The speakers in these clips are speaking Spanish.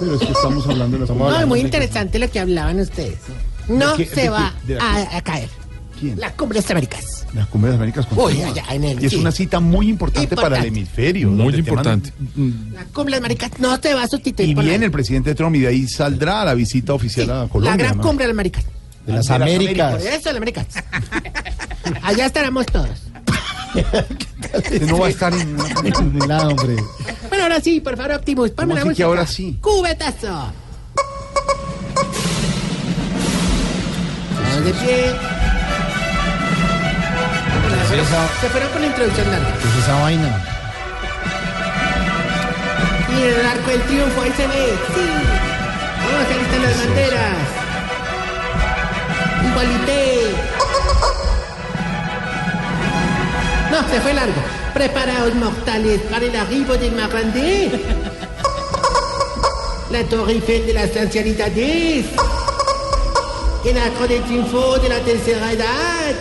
Pero es que estamos hablando de la No, es muy interesante lo que hablaban ustedes. No ¿De qué- se va la a, a caer. ¿Quién? La cumbre de las Américas. Las cumbres de Américas Uy, continúa. allá en el- Y es sí. una cita muy importante, para el Importante. hemisferio. Muy te importante. La cumbre de las Américas no se va a sustituir Y viene la, el presidente Trump y de ahí saldrá la visita oficial a la Colombia. gran ¿no? cumbre de las Américas. de las Por Américas. eso, las Américas. Allá estaremos todos. No va a estar en ningún lado, hombre. Bueno, ahora sí, por favor, Optimus, ponme ¿Cómo la así que música. ahora sí? ¡Cubetazo! De pie. Se fueron con la introducción larga. ¿Qué es esa vaina? Y el arco del triunfo, ahí se ve. Sí. Vamos, ahí están las banderas. Igualité. No, se fue largo. Preparaos, mortales, para el arribo del Marrandé. La Torre Eiffel de las ancianidades. El arco del triunfo de la tercera edad.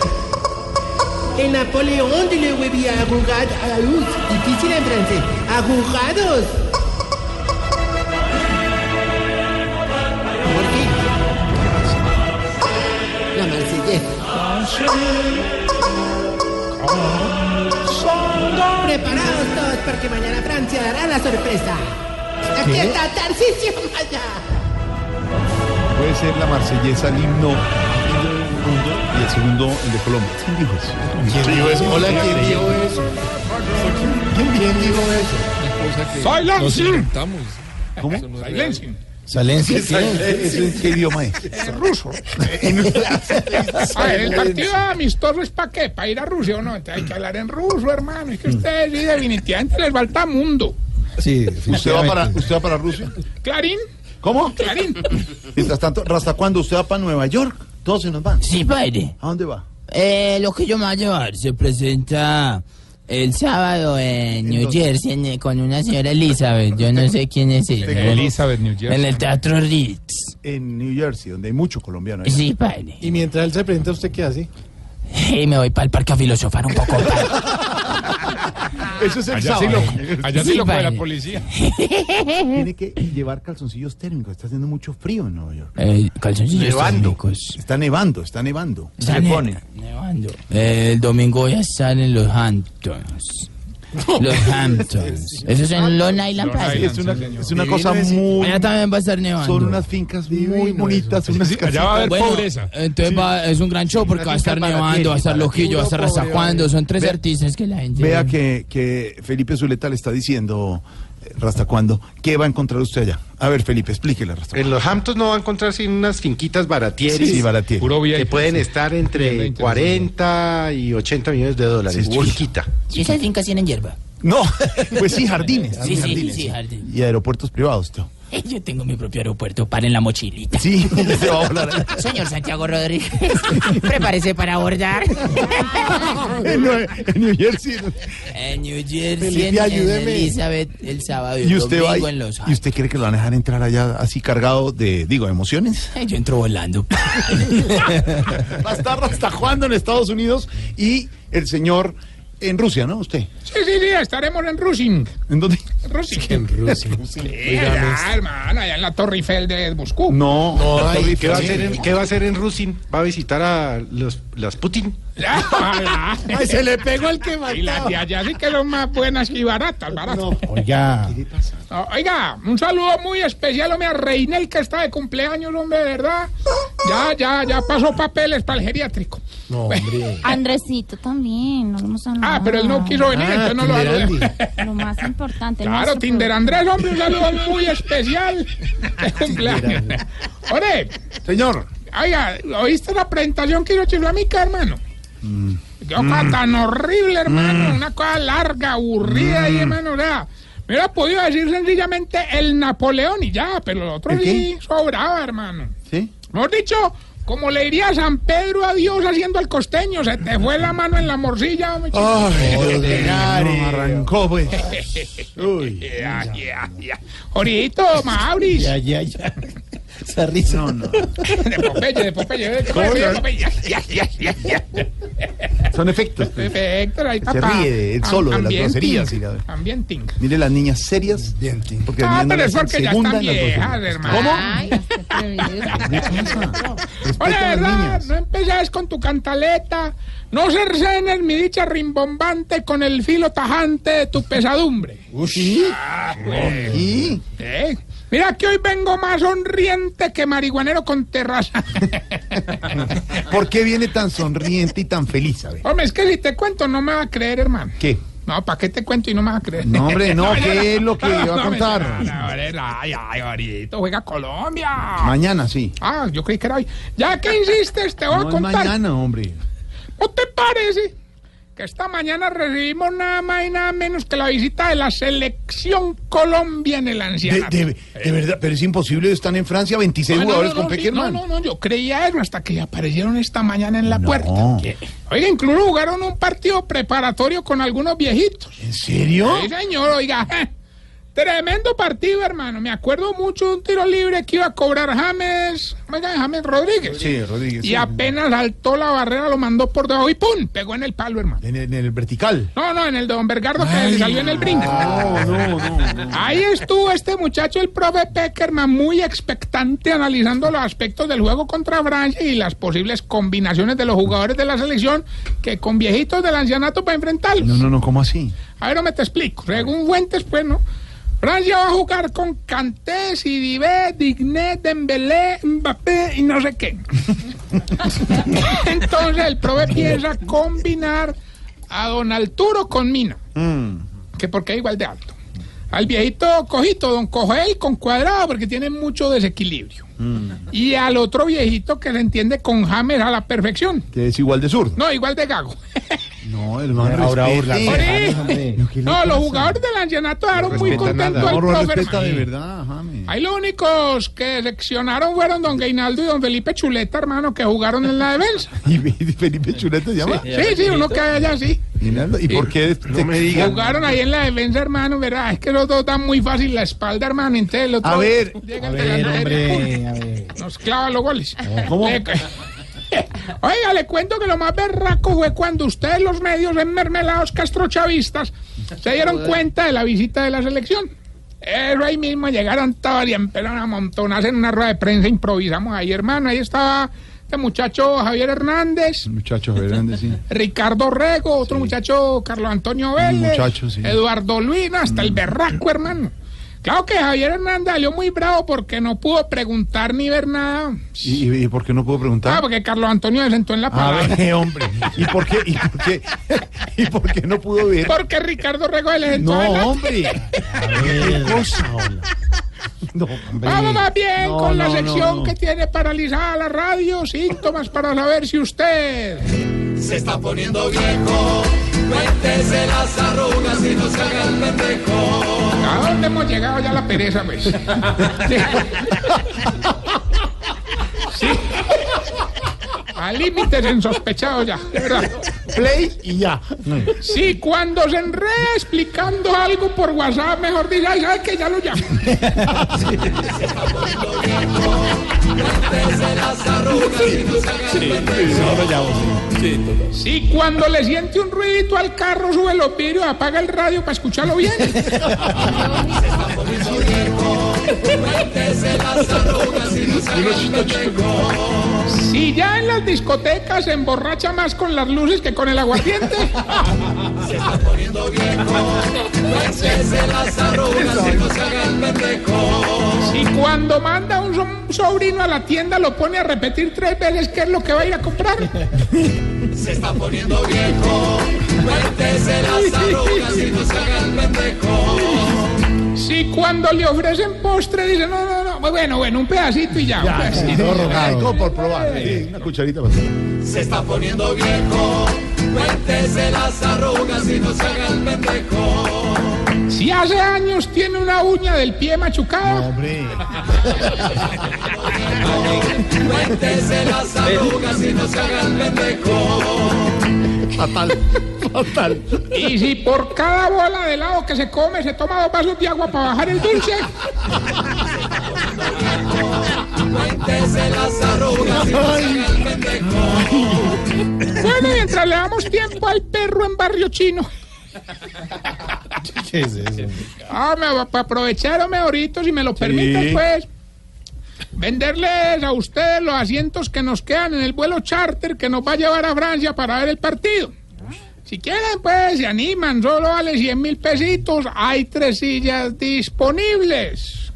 El Napoleón de la huevía arrugada. Difícil en francés. Arrugados. ¿Por qué? La marsellesa. Preparados todos porque mañana Francia dará la sorpresa. Aquí está Tarcisio Maya. Puede ser la marsellesa, el himno y el segundo el de Colombia. ¿Quién dijo eso? ¿Quién dijo eso? Hola, ¿quién dijo eso? ¿Quién dijo eso? Inventamos. ¿Cómo? Silencien. Salencia. ¿Eso en qué idioma es? Es ruso. A ver, el partido amistoso es para qué? ¿Para ir a Rusia o no? Entonces hay que hablar en ruso, hermano. Es que ustedes sí, definitivamente les falta mundo. Sí, ¿Usted va, para, ¿Usted va para Rusia? Clarín, ¿Cómo? Clarín. Mientras tanto, ¿hasta cuándo usted va para Nueva York? Todos se nos van. Sí, padre. ¿A dónde va? Eh, lo que yo me voy a llevar se presenta el sábado en New? Jersey en- con una señora Elizabeth. Yo no sé quién es ella. Elizabeth, New En el Teatro Ritz. En New Jersey, donde hay mucho colombiano. allá. Sí, padre. Y mientras él se presenta, ¿usted qué hace? Y me voy para el parque a filosofar un poco. padre. Eso es el Allá sí sábado. lo, allá sí Sí, lo fue la policía. Tiene que llevar calzoncillos térmicos. Está haciendo mucho frío en Nueva York. Eh, calzoncillos Nevando. térmicos. Está nevando, está nevando. Está ne- nevando. Eh, el domingo voy a estar en los Hamptons. Los Hamptons. Eso es en Long Island. Es una, es cosa muy... Allá también va a estar nevando. Son unas fincas muy bonitas. Unas Allá va a haber Bueno, pobreza. entonces va- es un gran show porque va a estar nevando, va a estar Loquillo, va a estar Razacuando. Son tres Ve- artistas que la gente. Vea que, que Felipe Zuleta le está diciendo, Rasta cuando, ¿qué va a encontrar usted allá? A ver, Felipe, explíquele, Rasta. En los Hamptons no va a encontrar sin unas finquitas baratieris Sí, baratier. Puro que pueden estar entre 20, 40 y 80 millones de dólares. Sí, Chiquita. ¿Y esas fincas tienen hierba? No, pues sí, jardines. Sí, sí, jardines, sí, jardín. Y aeropuertos privados, tío. Yo tengo mi propio aeropuerto, para en la mochilita. Sí, se va a volar. Señor Santiago Rodríguez, prepárese para abordar. en, New Jersey. En New Jersey, Felipe, en. Elizabeth, el sábado y, ¿Y usted va domingo en Los ¿Y usted cree que lo van a dejar entrar allá así cargado de, digo, emociones? Yo entro volando. Va a estar hasta cuándo en Estados Unidos y el señor en Rusia, ¿no? Usted. Sí, sí, sí, estaremos en Rusin. ¿En dónde? Rusin. En Rusia. Sí, allá, hermano, allá en la Torre Eiffel de Moscú. No. Ay, ¿Qué va, a hacer en, qué va a hacer en Rusin? ¿Va a visitar a los, las Putin? Ya, ya. Ay, se le pegó el que Y las de allá sí que son más buenas y baratas, baratas. Oiga. No, oiga, un saludo muy especial, hombre, a Reinel, que está de cumpleaños, hombre, verdad. Ya, ya, ya pasó papeles para el geriátrico. No, hombre. Andresito también, no lo hemos hablado. Ah, pero él no quiso venir, Ah, entonces no lo. Lo más importante. el Claro, Tinder. Andrés, hombre, un saludo muy especial cumpleaños. Oye, Señor. oiga, ¿oíste la presentación que hizo Chislamica, hermano? Qué cosa tan horrible, hermano. Una cosa larga, aburrida y hermano, o sea, me hubiera podido decir sencillamente el Napoleón y ya, pero lo otro ¿El sí sobraba, hermano. ¿Sí? Mejor dicho, como le diría San Pedro a Dios haciendo el costeño, se te fue la mano en la morcilla, hombre. No, arrancó, pues. Uy. Ya, ya, ya. Jorito, Maurice. Ya, ya, ya. Esa risa. No, no. De Popeye, de Popeye. ¿eh? ¿Cómo se llama Popeye? Ya, ya, ya, ya, ya. Son efectos. pues. Perfecto, ahí Se ríe de él solo, de las groserías y la- Ambienting. Mire las niñas serias. Porque Ah, pero no es porque ya están viejas, hermano. ¿Cómo? Ay, qué atrevido. Respeta Oye, a las ¿verdad? niñas. No empezás con tu cantaleta. No cercenes mi dicha rimbombante con el filo tajante de tu pesadumbre. ¿Sí? Ah, pues. ¿eh? Mira que hoy vengo más sonriente que marihuanero con terraza. ¿Por qué viene tan sonriente y tan feliz? A ver. Hombre, es que si te cuento no me va a creer, hermano. ¿Qué? No, ¿para qué te cuento y no me vas a creer? No, hombre, no, ¿qué es lo que va a contar? Ay, ay, ahorita juega Colombia. Mañana, sí. Ah, yo creí que era hoy. Ya que insistes, te voy a es contar. mañana, hombre. ¿No te parece que esta mañana recibimos nada más y nada menos que la visita de la selección Colombia en el De, ancianato? de- de verdad, pero es imposible, están en Francia 26 No, no, jugadores no, con sí, no, no, no, yo creía eso hasta que aparecieron esta mañana en la puerta. ¿Qué? Oiga, incluso jugaron un partido preparatorio con algunos viejitos. ¿En serio? Sí, señor, oiga. Tremendo partido, hermano. Me acuerdo mucho de un tiro libre que iba a cobrar James, James Rodríguez. Sí, Rodríguez. Y sí. apenas saltó la barrera, lo mandó por debajo y ¡pum! Pegó en el palo, hermano. En el, en el vertical. No, no, en el de Don Bergardo que le salió en el brinco. No, no, no. Ahí estuvo este muchacho, el profe Peckerman, muy expectante analizando los aspectos del juego contra Francia y las posibles combinaciones de los jugadores de la selección que con viejitos del ancianato para enfrentarlos. No, no, no, ¿cómo así? A ver, no me te explico. Según Fuentes, pues, ¿no? Francia va a jugar con Kanté, Sidibé, Digné, Dembélé, Mbappé y no sé qué. Entonces el profe piensa combinar a Don Arturo con Mina, Mm. que porque es igual de alto. Al viejito cojito, Don Cogel, con cuadrado, porque tiene mucho desequilibrio. Y al otro viejito que se entiende con James a la perfección. Que es igual de sur. No, igual de gago. No, hermano, Ahora. No, ¿qué le No, los jugadores del ancianato dejaron muy respeta contento nada. al No, no profe. de verdad, James. Ahí los únicos que seleccionaron fueron don Gainaldo y don Felipe Chuleta, hermano, que jugaron en la defensa. ¿Y Felipe Chuleta se llama? Sí, sí, uno que hay allá, sí. ¿Y por qué? No me diga. Jugaron ahí en la defensa, hermano, ¿verdad? Es que los dos dan muy fácil la espalda, hermano. Entonces el otro A ver. llega el delantero y ¡pum! nos clava los goles. ¿Cómo? Oiga, le cuento que lo más berraco fue cuando ustedes, los medios enmermelados castrochavistas, se dieron cuenta de la visita de la selección. Eso ahí mismo llegaron todos y empezaron a montonarse en una rueda de prensa. Improvisamos ahí, hermano. Ahí estaba este muchacho Javier Hernández. Muchachos, Fernández, sí. Ricardo Rego, otro muchacho Carlos Antonio Vélez, muchacho, sí. Eduardo Luina, hasta el berraco, hermano. Claro que Javier Hernández salió muy bravo porque no pudo preguntar ni ver nada. ¿Y, y- y por qué no puedo preguntar? Ah, porque Carlos Antonio se sentó en la A palabra. ver, hombre. ¿Y por qué? ¿Y por qué? ¿Y por qué no pudo ver? Porque Ricardo Rego se le sentó No, adelante. hombre. ¿Qué cosa? No, hombre. Vamos más bien No, con la no, no, sección no. que tiene paralizada la radio, síntomas para saber si usted... Se está poniendo viejo. Cuéntese las arrugas y no se haga el pendejo. ¿A dónde hemos llegado ya la pereza, pues? Sí. Sí. A límites insospechados ya, de verdad. Play y ya. Sí, cuando se enreda explicando algo por WhatsApp, mejor diga, ay, ¿sabe que Ya lo llamo. Cuéntese las arrugas Sí, cuando le siente un ruidito al carro, sube los vidrios, apaga el radio para escucharlo bien. Y no ya en las discotecas se emborracha más con las luces que con el aguardiente. Se está poniendo viejo. Cuéntese las arrugas y no se haga el pendejo. Si cuando manda un so- sobrino a la tienda lo pone a repetir tres veces qué es lo que va a ir a comprar. Se está poniendo viejo. Cuéntese las arrugas y no se haga el pendejo. Si cuando le ofrecen postre dice, no, no, no, bueno, bueno, un pedacito y ya. un pedacito. Ay, como por probar. Sí, una cucharita para Se está poniendo viejo. Cuéntese las arrugas y no se haga el pendejo. Si hace años tiene una uña del pie machucada, Hombre. Cuéntese las arrugas y no se haga el pendejo. Fatal. Fatal. y si por cada bola de helado que se come se toma dos vasos de agua para bajar el dulce, Cuéntese las arrugas y no se haga el pendejo. Bueno, mientras le damos tiempo al perro en Barrio Chino. ¿Qué es eso? Ah, me, para aprovechar, ahorita, si me lo permiten, pues. Venderles a ustedes los asientos que nos quedan en el vuelo charter que nos va a llevar a Francia para ver el partido. Si quieren, pues, se animan, solo vale 100 mil pesitos. Hay tres sillas disponibles.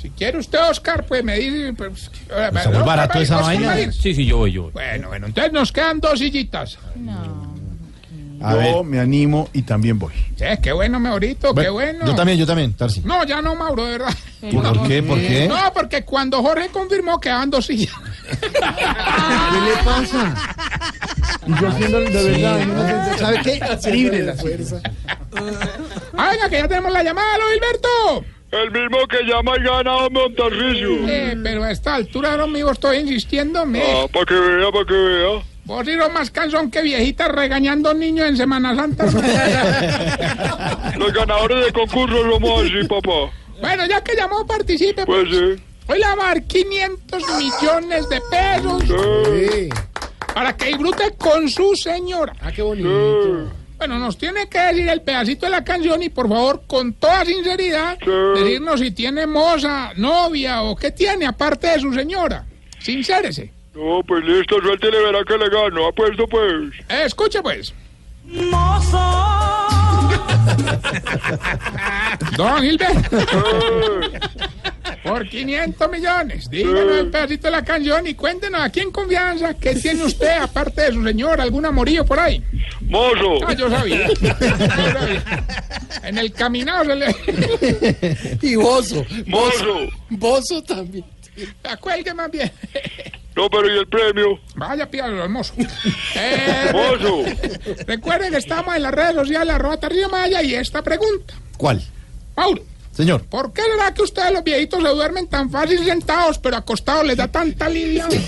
Si quiere usted, Oscar, pues me dice. Pues, está muy barato esa vaina. Sí, sí, yo voy, yo voy. Bueno, bueno, entonces nos quedan dos sillitas. A Yo me animo y también voy. Sí, qué bueno, Maurito, qué bueno. Yo también, yo también, Tarsi. No, ya no, Mauro, de verdad. ¿Por qué? ¿Por qué? No, porque cuando Jorge confirmó quedaban dos sillas. ¿Qué le pasa? Y yo haciendo de verdad, no sé, ¿sabe qué? Libre la fuerza. Ah, venga, que ya tenemos la llamada, ¿lo, Gilberto? El mismo que llama y gana Montarrillo. Eh, pero a esta altura, no, amigo, estoy insistiendo. Me... Ah, para que vea, para que vea. Vos más cansón que viejita regañando niños en Semana Santa. Los ganadores de concurso somos así, papá. bueno, ya que llamó, participe. Pues sí. Hoy le va a dar 500 millones de pesos Sí, para que disfrute con su señora. Ah, qué bonito. sí. Bueno, nos tiene que decir el pedacito de la canción y por favor, con toda sinceridad, Sí. decirnos si tiene moza, novia o qué tiene aparte de su señora. Sincérese. No, pues listo, suéltele, verá que le gano. Apuesto, pues. Eh, escuche pues. Don Gilberto, Eh, por 500 millones, díganos el pedacito de la canción y cuéntenos aquí en confianza qué tiene usted aparte de su señora, algún amorío por ahí. mozo. Ah, yo sabía. Yo sabía. En el caminado se le... Y Bozo. Mozo. Bozo también. Acuelgue más bien. No, pero ¿y el premio? Vaya, pídalo, hermoso. Eh, Mozo. recuerden que estamos en las redes sociales, arroba Tarcillo Maya, y esta pregunta. ¿Cuál? Mauro, Señor. ¿por qué será que ustedes los viejitos se duermen tan fácil sentados, pero acostados les da tanta lidia?